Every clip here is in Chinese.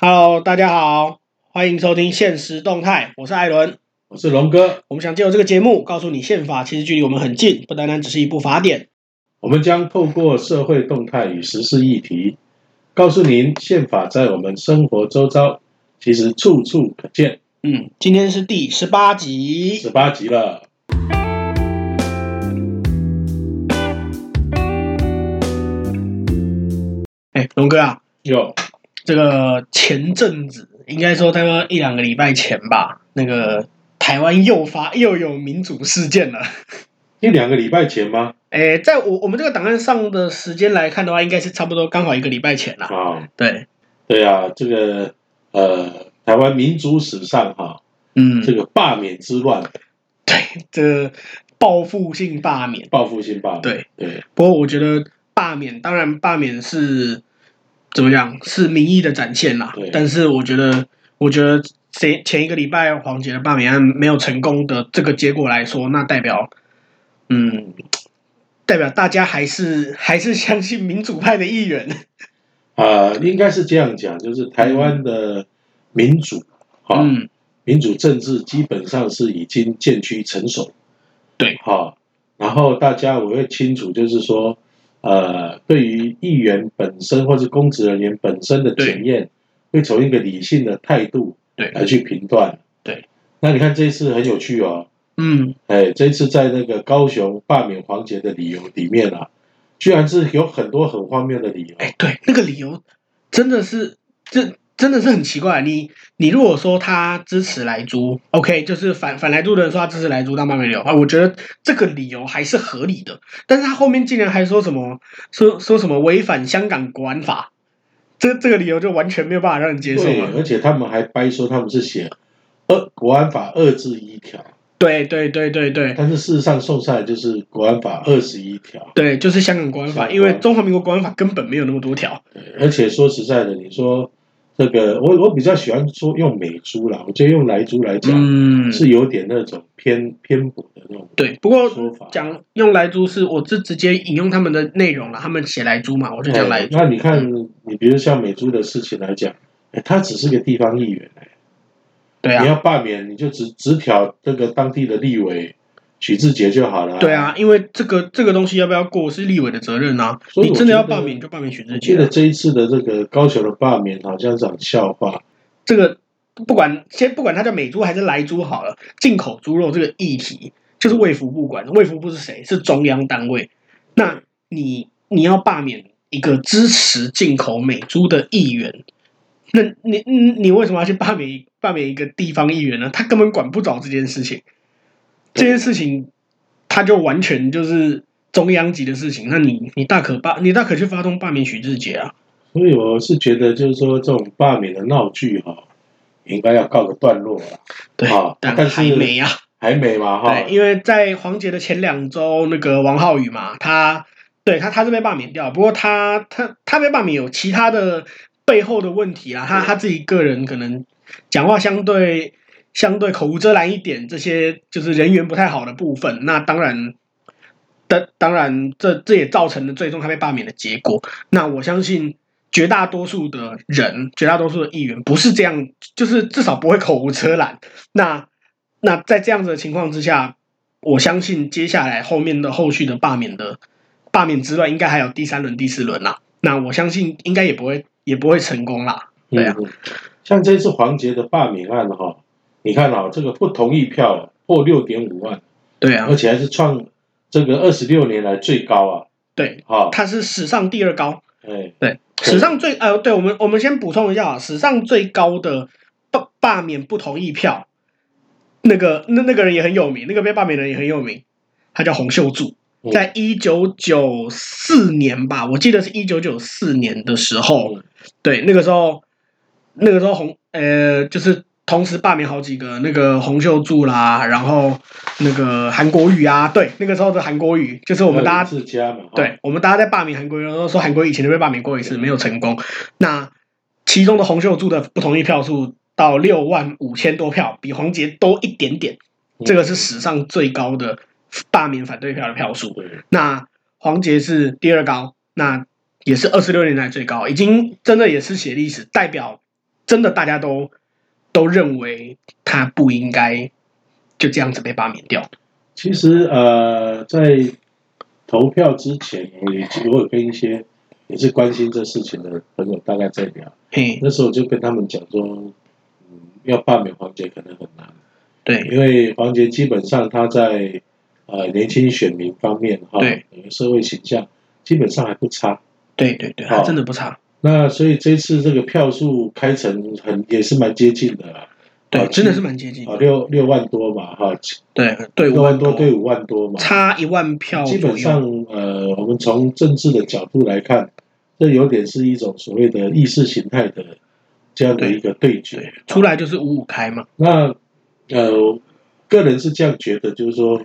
Hello，大家好，欢迎收听现实动态，我是艾伦，我是龙哥。我们想借由这个节目，告诉你宪法其实距离我们很近，不单单只是一部法典。我们将透过社会动态与时事议题，告诉您宪法在我们生活周遭其实处处可见。嗯，今天是第十八集，十八集了。哎，龙哥啊，有这个前阵子，应该说大概一两个礼拜前吧，那个台湾又发又有民主事件了。一两个礼拜前吗？哎，在我我们这个档案上的时间来看的话，应该是差不多刚好一个礼拜前了。啊、哦，对，对啊，这个呃，台湾民主史上哈，嗯，这个罢免之乱，对，这个报复性罢免，报复性罢免，对对。不过我觉得罢免，当然罢免是。怎么讲？是民意的展现啦。但是我觉得，我觉得前前一个礼拜黄杰的罢免案没有成功的这个结果来说，那代表，嗯，代表大家还是还是相信民主派的议员。啊、呃，应该是这样讲，就是台湾的民主，哈、嗯哦，民主政治基本上是已经渐趋成熟。对，哈、哦，然后大家我会清楚，就是说。呃，对于议员本身或是公职人员本身的检验，会从一个理性的态度对来去评断。对，那你看这一次很有趣哦。嗯，哎，这一次在那个高雄罢免黄杰的理由里面啊，居然是有很多很荒谬的理由。哎，对，那个理由真的是这。真的是很奇怪，你你如果说他支持来租，OK，就是反反来租的人说他支持来租当罢免理由啊，我觉得这个理由还是合理的。但是他后面竟然还说什么说说什么违反香港国安法，这这个理由就完全没有办法让人接受了。而且他们还掰说他们是写二国安法二至一条，对对对对对。但是事实上送上来就是国安法二十一条，对，就是香港国安法，因为中华民国国安法根本没有那么多条。对，而且说实在的，你说。这个我我比较喜欢说用美珠啦，我觉得用莱珠来讲，嗯，是有点那种偏偏颇的那种。对，不过讲用莱珠是我是直接引用他们的内容了，他们写莱珠嘛，我就讲莱猪。那你看，你比如像美珠的事情来讲，哎，他只是个地方议员哎，对啊，你要罢免，你就只只挑这个当地的立委。许志杰就好了、啊。对啊，因为这个这个东西要不要过是立委的责任啊。所以你真的要罢免就罢免许志杰。记得这一次的这个高雄的罢免好像是场笑话。这个不管先不管它叫美猪还是莱猪好了，进口猪肉这个议题就是卫福部管，卫福部是谁？是中央单位。那你你要罢免一个支持进口美猪的议员，那你你你为什么要去罢免罢免一个地方议员呢？他根本管不着这件事情。这件事情，他就完全就是中央级的事情。那你你大可罢，你大可去发动罢免许志杰啊。所以我是觉得，就是说这种罢免的闹剧哈，应该要告个段落了。对，但还没啊，还没嘛哈。对，因为在黄杰的前两周，那个王浩宇嘛，他对他他是被罢免掉，不过他他他被罢免有其他的背后的问题啊。他他自己个人可能讲话相对。相对口无遮拦一点，这些就是人缘不太好的部分。那当然，当当然，这这也造成了最终他被罢免的结果。那我相信绝大多数的人，绝大多数的议员不是这样，就是至少不会口无遮拦。那那在这样子的情况之下，我相信接下来后面的后续的罢免的罢免之乱，应该还有第三轮、第四轮啦。那我相信应该也不会也不会成功啦。对啊，嗯、像这次黄杰的罢免案哈。你看啊，这个不同意票破六点五万，对啊，而且还是创这个二十六年来最高啊。对，好，它是史上第二高。哎，对，史上最呃，对，我们我们先补充一下啊，史上最高的罢罢免不同意票，那个那那个人也很有名，那个被罢免的人也很有名，他叫洪秀柱，在一九九四年吧，我记得是一九九四年的时候，对，那个时候那个时候洪呃就是。同时罢免好几个，那个洪秀柱啦，然后那个韩国瑜啊，对，那个时候的韩国瑜就是我们大家，对，我们大家在罢免韩国瑜的时候说韩国瑜以前就被罢免过一次，没有成功。那其中的洪秀柱的不同意票数到六万五千多票，比黄杰多一点点，这个是史上最高的罢免反对票的票数。那黄杰是第二高，那也是二十六年来最高，已经真的也是写历史，代表。真的大家都都认为他不应该就这样子被罢免掉。其实呃，在投票之前，我也我有跟一些也是关心这事情的朋友大概在聊。嘿，那时候我就跟他们讲说，嗯，要罢免黄杰可能很难。对，因为黄杰基本上他在呃年轻选民方面哈，对，社会形象基本上还不差。对对对，还真的不差。那所以这次这个票数开成很也是蛮接近的啦，对，真的是蛮接近的，六六万多嘛，哈，对对，六万多对五万多嘛，差一万票。基本上，呃，我们从政治的角度来看，这有点是一种所谓的意识形态的这样的一个对决，出来就是五五开嘛。那呃，个人是这样觉得，就是说，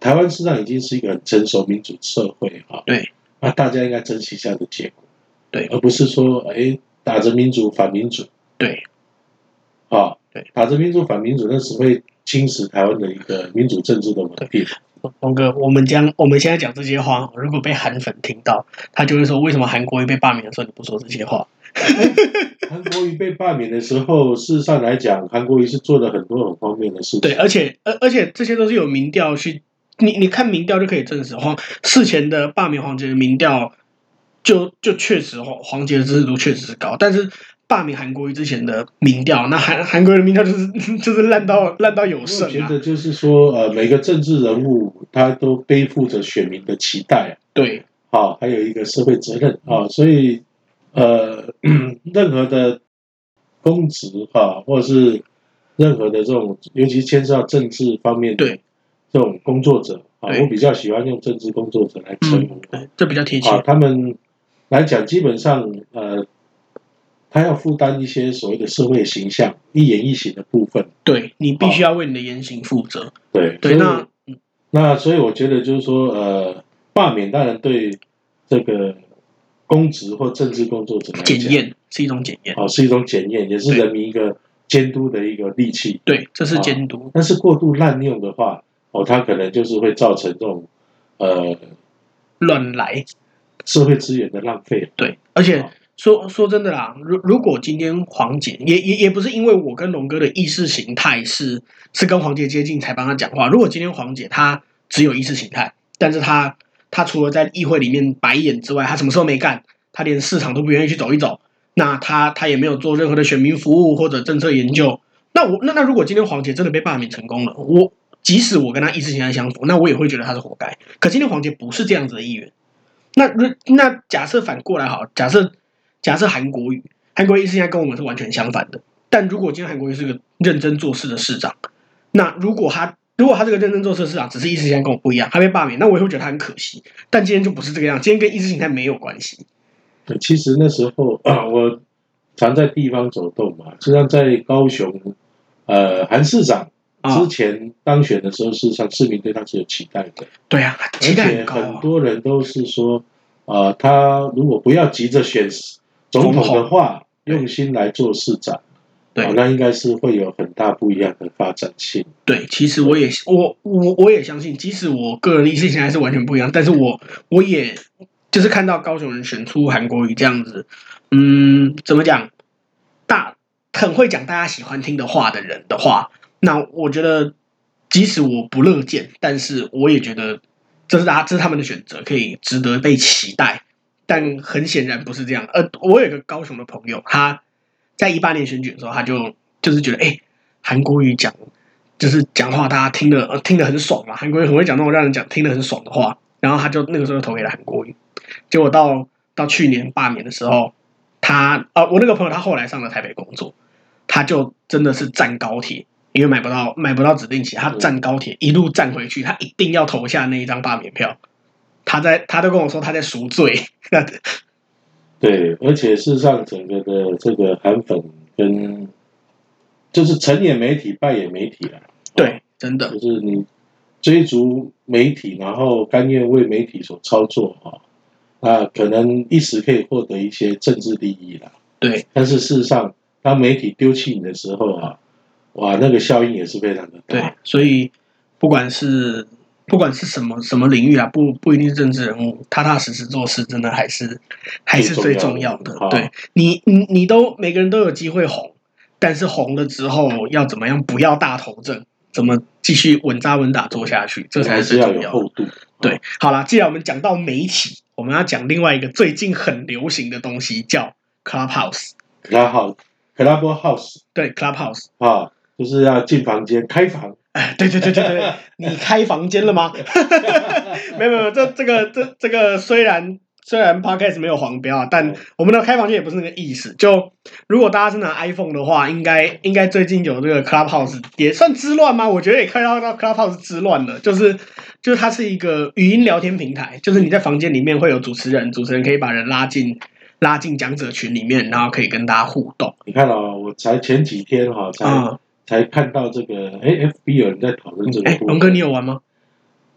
台湾实际上已经是一个很成熟民主社会哈，对，那大家应该珍惜这样的结果。对，而不是说，哎，打着民主反民主，对，啊，对，打着民主反民主，那只会侵蚀台湾的一个民主政治的稳定。龙哥，我们将我们现在讲这些话，如果被韩粉听到，他就会说，为什么韩国瑜被罢免的时候你不说这些话？韩国瑜被罢免的时候，事实上来讲，韩国瑜是做了很多很方面的事情。对，而且而而且这些都是有民调去，你你看民调就可以证实，黄事前的罢免黄杰的民调。就就确实黄黄杰的支持度确实是高，但是罢免韩国瑜之前的民调，那韩韩国瑜的民调就是就是烂到烂到有剩。我觉得就是说，呃，每个政治人物他都背负着选民的期待，对，好，还有一个社会责任啊，所以呃，任何的公职哈，或者是任何的这种，尤其牵涉到政治方面的这种工作者啊，我比较喜欢用政治工作者来称呼，对，这比较贴切，啊，他们。来讲，基本上，呃，他要负担一些所谓的社会形象、一言一行的部分。对，你必须要为你的言行负责。对对，那那所以我觉得就是说，呃，罢免当然对这个公职或政治工作者来讲，检验是一种检验，哦，是一种检验，也是人民一个监督的一个利器。对，这是监督。但是过度滥用的话，哦，他可能就是会造成这种呃乱来。社会资源的浪费，对，而且说说真的啦，如如果今天黄姐也也也不是因为我跟龙哥的意识形态是是跟黄姐接近才帮他讲话，如果今天黄姐她只有意识形态，但是他他除了在议会里面白眼之外，他什么时候没干？他连市场都不愿意去走一走，那他他也没有做任何的选民服务或者政策研究，那我那那如果今天黄姐真的被罢免成功了，我即使我跟他意识形态相符，那我也会觉得他是活该。可今天黄姐不是这样子的议员。那那那假设反过来好，假设假设韩国瑜，韩国瑜现在跟我们是完全相反的。但如果今天韩国瑜是个认真做事的市长，那如果他如果他这个认真做事的市长只是意识形态跟我不一样，他被罢免，那我也会觉得他很可惜。但今天就不是这个样，今天跟意识形态没有关系。对，其实那时候啊，我常在地方走动嘛，就像在高雄，呃，韩市长。之前当选的时候，事实上市民对他是有期待的。对啊，期待很多人都是说，呃，他如果不要急着选总统的话，用心来做市长，对，那应该是会有很大不一样的发展性。对，其实我也我我我也相信，即使我个人的意识现在是完全不一样，但是我我也就是看到高雄人选出韩国瑜这样子，嗯，怎么讲，大很会讲大家喜欢听的话的人的话。那我觉得，即使我不乐见，但是我也觉得这是他这是他们的选择，可以值得被期待。但很显然不是这样。呃，我有一个高雄的朋友，他在一八年选举的时候，他就就是觉得，哎，韩国瑜讲就是讲话，大家听得听得很爽嘛。韩国瑜很会讲那种让人讲听得很爽的话，然后他就那个时候投给了韩国瑜。结果到到去年罢免的时候，他啊，我那个朋友他后来上了台北工作，他就真的是站高铁。因为买不到买不到指定席，他站高铁一路站回去，他一定要投下那一张罢免票。他在他都跟我说他在赎罪。对，而且事实上，整个的这个韩粉跟就是成也媒体，败也媒体了。对，真的就是你追逐媒体，然后甘愿为媒体所操作啊，那可能一时可以获得一些政治利益了。对，但是事实上，当媒体丢弃你的时候啊。哇，那个效应也是非常的大。对，所以不管是不管是什么什么领域啊，不不一定是政治人物，踏踏实实做事，真的还是还是最重要的。对，你你你都每个人都有机会红，但是红了之后要怎么样？不要大头症，怎么继续稳扎稳打做下去？这才是最重要的。厚度。对，好了，既然我们讲到媒体，我们要讲另外一个最近很流行的东西，叫 Clubhouse。Clubhouse，Clubhouse，对，Clubhouse 啊，就是要进房间开房。哎，对对对对对，你开房间了吗？没有没有，这这个这这个虽然。虽然 Podcast 没有黄标啊，但我们的开房间也不是那个意思。就如果大家是拿 iPhone 的话，应该应该最近有这个 Clubhouse 也算之乱吗？我觉得也看到到 Clubhouse 之乱了。就是就是它是一个语音聊天平台，就是你在房间里面会有主持人，主持人可以把人拉进拉进讲者群里面，然后可以跟大家互动。你看哦，我才前几天哈、哦、才看到这个，哎，FB 有人在讨论这个。哎，龙哥，你有玩吗？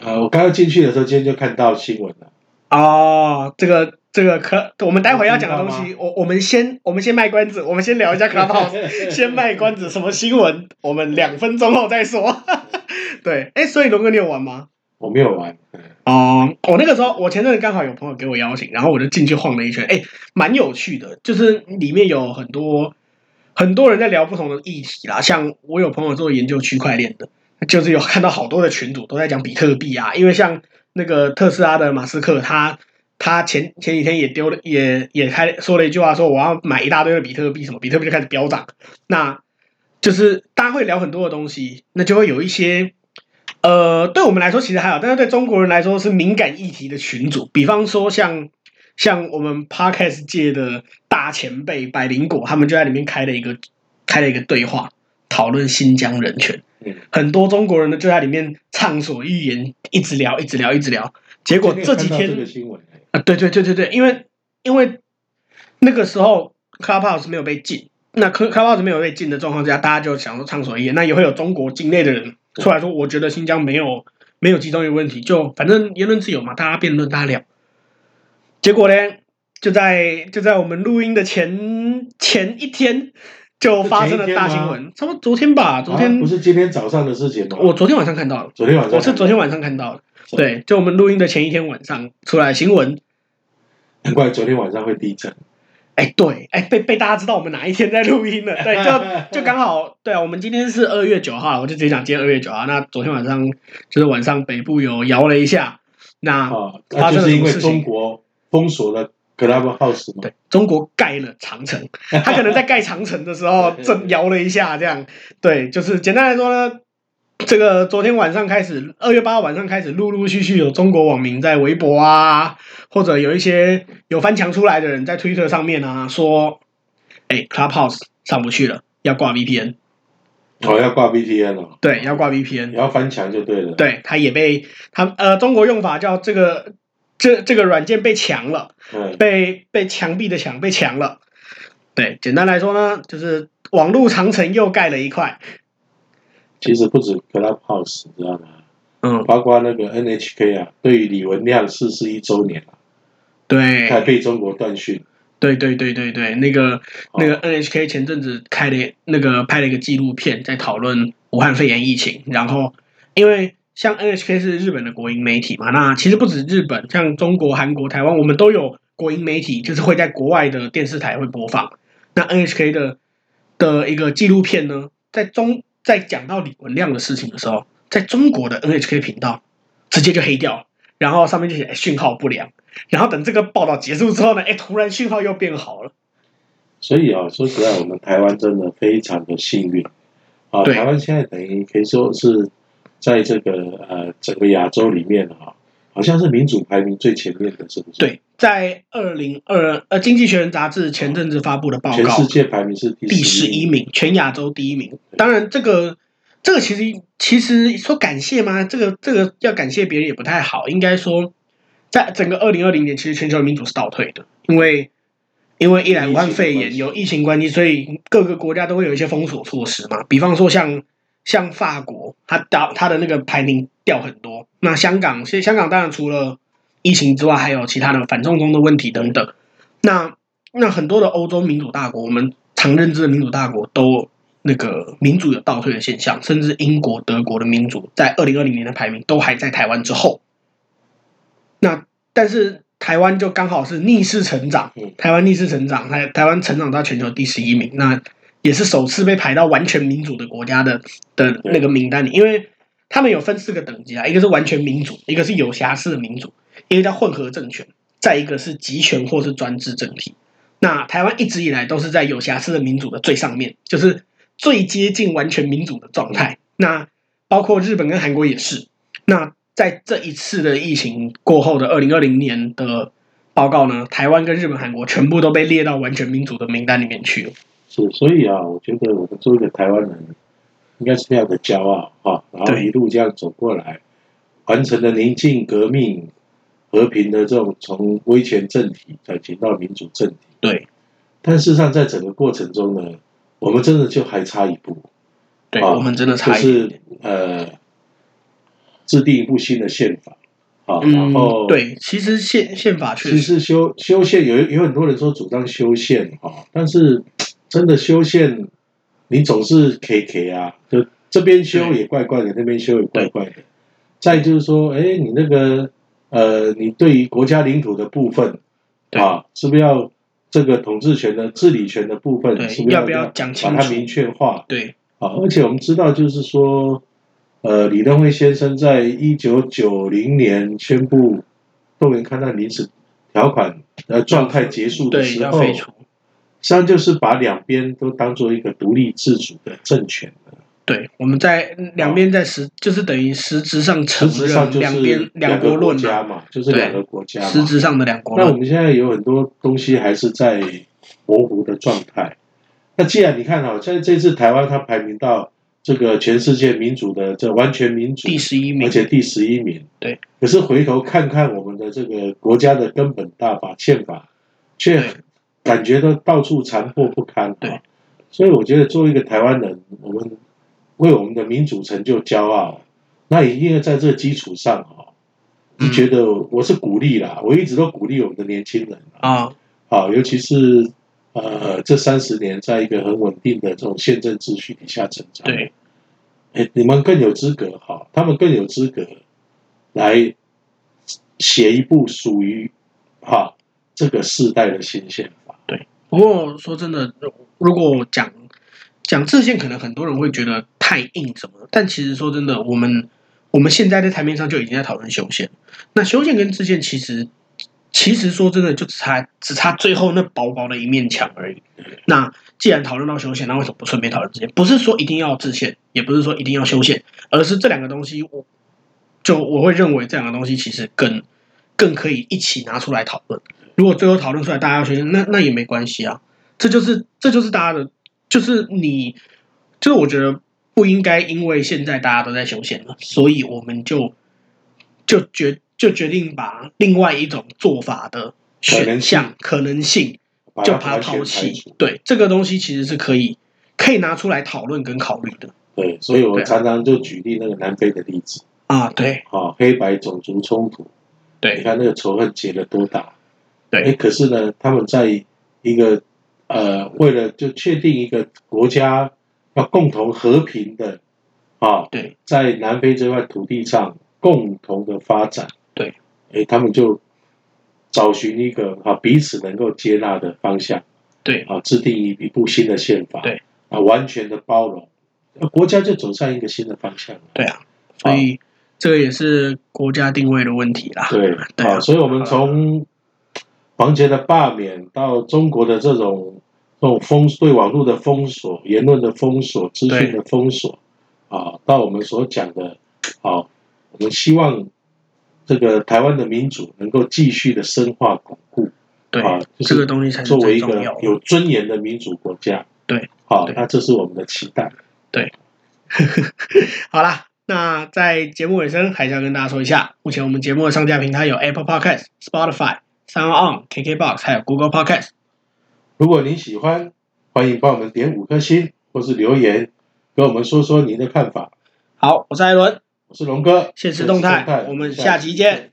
呃，我刚刚进去的时候，今天就看到新闻了。哦，这个这个可，我们待会要讲的东西，我我们先我们先卖关子，我们先聊一下 Clubhouse，先卖关子，什么新闻，我们两分钟后再说。对，哎，所以龙哥你有玩吗？我没有玩。哦，我那个时候我前阵子刚好有朋友给我邀请，然后我就进去晃了一圈，哎，蛮有趣的，就是里面有很多很多人在聊不同的议题啦，像我有朋友做研究区块链的，就是有看到好多的群组都在讲比特币啊，因为像。那个特斯拉的马斯克，他他前前几天也丢了，也也开说了一句话，说我要买一大堆的比特币，什么比特币就开始飙涨。那就是大家会聊很多的东西，那就会有一些呃，对我们来说其实还好，但是对中国人来说是敏感议题的群组，比方说像像我们 Podcast 界的大前辈百灵果，他们就在里面开了一个开了一个对话，讨论新疆人权。嗯很多中国人呢就在里面畅所欲言，一直聊，一直聊，一直聊。结果这几天 啊，对对对对对，因为因为那个时候 Clubhouse 没有被禁，那 Clubhouse 没有被禁的状况之下，大家就想说畅所欲言，那也会有中国境内的人出来说，我觉得新疆没有没有集中营问题，就反正言论自由嘛，大家辩论，大家聊。结果呢，就在就在我们录音的前前一天。就发生了大新闻，差不多昨天吧，昨天、啊、不是今天早上的事情吗？我昨天晚上看到了，昨天晚上我是昨天晚上看到的，对，就我们录音的前一天晚上出来新闻，难怪昨天晚上会地震。哎，对，哎，被被大家知道我们哪一天在录音了，对，就就刚好，对啊，我们今天是二月九号，我就直接讲今天二月九号。那昨天晚上就是晚上北部有摇了一下，那发生了什么事情？就是因为中国封锁了。Clubhouse 吗？对，中国盖了长城，他可能在盖长城的时候震摇了一下，这样。对，就是简单来说呢，这个昨天晚上开始，二月八号晚上开始，陆陆续续有中国网民在微博啊，或者有一些有翻墙出来的人在 Twitter 上面啊说，哎，Clubhouse 上不去了，要挂 VPN。哦，要挂 VPN 了。对，要挂 VPN。你要翻墙就对了。对，他也被他呃，中国用法叫这个。这这个软件被强了，嗯、被被墙壁的墙被强了。对，简单来说呢，就是网络长城又盖了一块。其实不止 Clubhouse，知道吗？嗯，包括那个 NHK 啊，对于李文亮逝世一周年对，还被中国断讯。对对对对对，那个那个 NHK 前阵子开了那个拍了一个纪录片，在讨论武汉肺炎疫情，然后因为。像 NHK 是日本的国营媒体嘛，那其实不止日本，像中国、韩国、台湾，我们都有国营媒体，就是会在国外的电视台会播放。那 NHK 的的一个纪录片呢，在中在讲到李文亮的事情的时候，在中国的 NHK 频道直接就黑掉，然后上面就写讯号不良。然后等这个报道结束之后呢，哎，突然讯号又变好了。所以啊，说实在，我们台湾真的非常的幸运啊，台湾现在等于可以说是。在这个呃整个亚洲里面啊，好像是民主排名最前面的，是不是？对，在二零二呃《经济学人》杂志前阵子发布的报告，全世界排名是第十一名，全亚洲第一名。当然，这个这个其实其实说感谢吗？这个这个要感谢别人也不太好，应该说，在整个二零二零年，其实全球民主是倒退的，因为因为一来武汉肺炎有疫情关系，所以各个国家都会有一些封锁措施嘛，比方说像。像法国，它掉它的那个排名掉很多。那香港，其实香港当然除了疫情之外，还有其他的反送中的问题等等。那那很多的欧洲民主大国，我们常认知的民主大国，都那个民主有倒退的现象，甚至英国、德国的民主在二零二零年的排名都还在台湾之后。那但是台湾就刚好是逆势成长，台湾逆势成长，台台湾成长到全球第十一名。那也是首次被排到完全民主的国家的的那个名单里，因为他们有分四个等级啊，一个是完全民主，一个是有瑕疵的民主，一个叫混合政权，再一个是集权或是专制政体。那台湾一直以来都是在有瑕疵的民主的最上面，就是最接近完全民主的状态。那包括日本跟韩国也是。那在这一次的疫情过后的二零二零年的报告呢，台湾跟日本、韩国全部都被列到完全民主的名单里面去了。是，所以啊，我觉得我们作为一个台湾人，应该是非常的骄傲啊，然后一路这样走过来，完成了宁静革命、和平的这种从威权政体转型到民主政体。对。但事实上，在整个过程中呢，我们真的就还差一步。对，啊、我们真的差一步。就是呃，制定一部新的宪法。啊，嗯、然后对，其实宪宪法确实，其实修修宪有有很多人说主张修宪哈，但是。真的修宪，你总是 K K 啊，就这边修也怪怪的，那边修也怪怪的。再就是说，哎，你那个呃，你对于国家领土的部分啊，是不是要这个统治权的治理权的部分，是不是要不要讲清楚，把它明确化？对，啊，而且我们知道，就是说，呃，李登辉先生在一九九零年宣布动员戡乱临时条款呃状态结束的时候。实际上就是把两边都当做一个独立自主的政权。对，我们在两边在实，就是等于实质上承认两边两国论家嘛，就是两个国家。实质上的两国。那我们现在有很多东西还是在模糊的状态。那既然你看哈，在这次台湾它排名到这个全世界民主的这完全民主第十一名，而且第十一名。对。可是回头看看我们的这个国家的根本大法宪法，却。感觉到到处残破不堪，对，所以我觉得作为一个台湾人，我们为我们的民主成就骄傲，那一定要在这个基础上啊，你觉得我是鼓励啦，我一直都鼓励我们的年轻人啊，好，尤其是呃这三十年在一个很稳定的这种宪政秩序底下成长，对，哎，你们更有资格哈，他们更有资格来写一部属于哈这个世代的新宪。不过说真的，如果讲讲制宪，可能很多人会觉得太硬什么。但其实说真的，我们我们现在在台面上就已经在讨论修宪。那修宪跟制宪，其实其实说真的，就只差只差最后那薄薄的一面墙而已。那既然讨论到修宪，那为什么不顺便讨论制宪？不是说一定要制宪，也不是说一定要修宪，而是这两个东西，我就我会认为这两个东西其实更更可以一起拿出来讨论。如果最后讨论出来大家要修宪，那那也没关系啊。这就是这就是大家的，就是你，就是我觉得不应该因为现在大家都在修宪了，所以我们就就决就决定把另外一种做法的选项可能性就把它抛弃。对，这个东西其实是可以可以拿出来讨论跟考虑的。对，所以我常常就举例那个南非的例子啊，对，啊，黑白种族冲突，对，你看那个仇恨结了多大。对，哎，可是呢，他们在一个呃，为了就确定一个国家要共同和平的啊，对，在南非这块土地上共同的发展，对，哎，他们就找寻一个啊彼此能够接纳的方向，对，啊，制定一一部新的宪法，对，啊，完全的包容，那国家就走上一个新的方向，对啊，所以、啊、这个也是国家定位的问题啦，对，对啊，所以我们从。黄杰的罢免，到中国的这种这种封对网络的封锁、言论的封锁、资讯的封锁，啊，到我们所讲的，啊，我们希望这个台湾的民主能够继续的深化巩固，对啊，这个东西才作为一个有尊严的民主国家，对，好，那这是我们的期待，对。好啦，那在节目尾声，还是要跟大家说一下，目前我们节目的上架平台有 Apple Podcast、Spotify。SoundOn、KKBOX 还有 Google Podcast。如果您喜欢，欢迎帮我们点五颗星，或是留言跟我们说说您的看法。好，我是艾伦，我是龙哥，现实动态，我们下期见。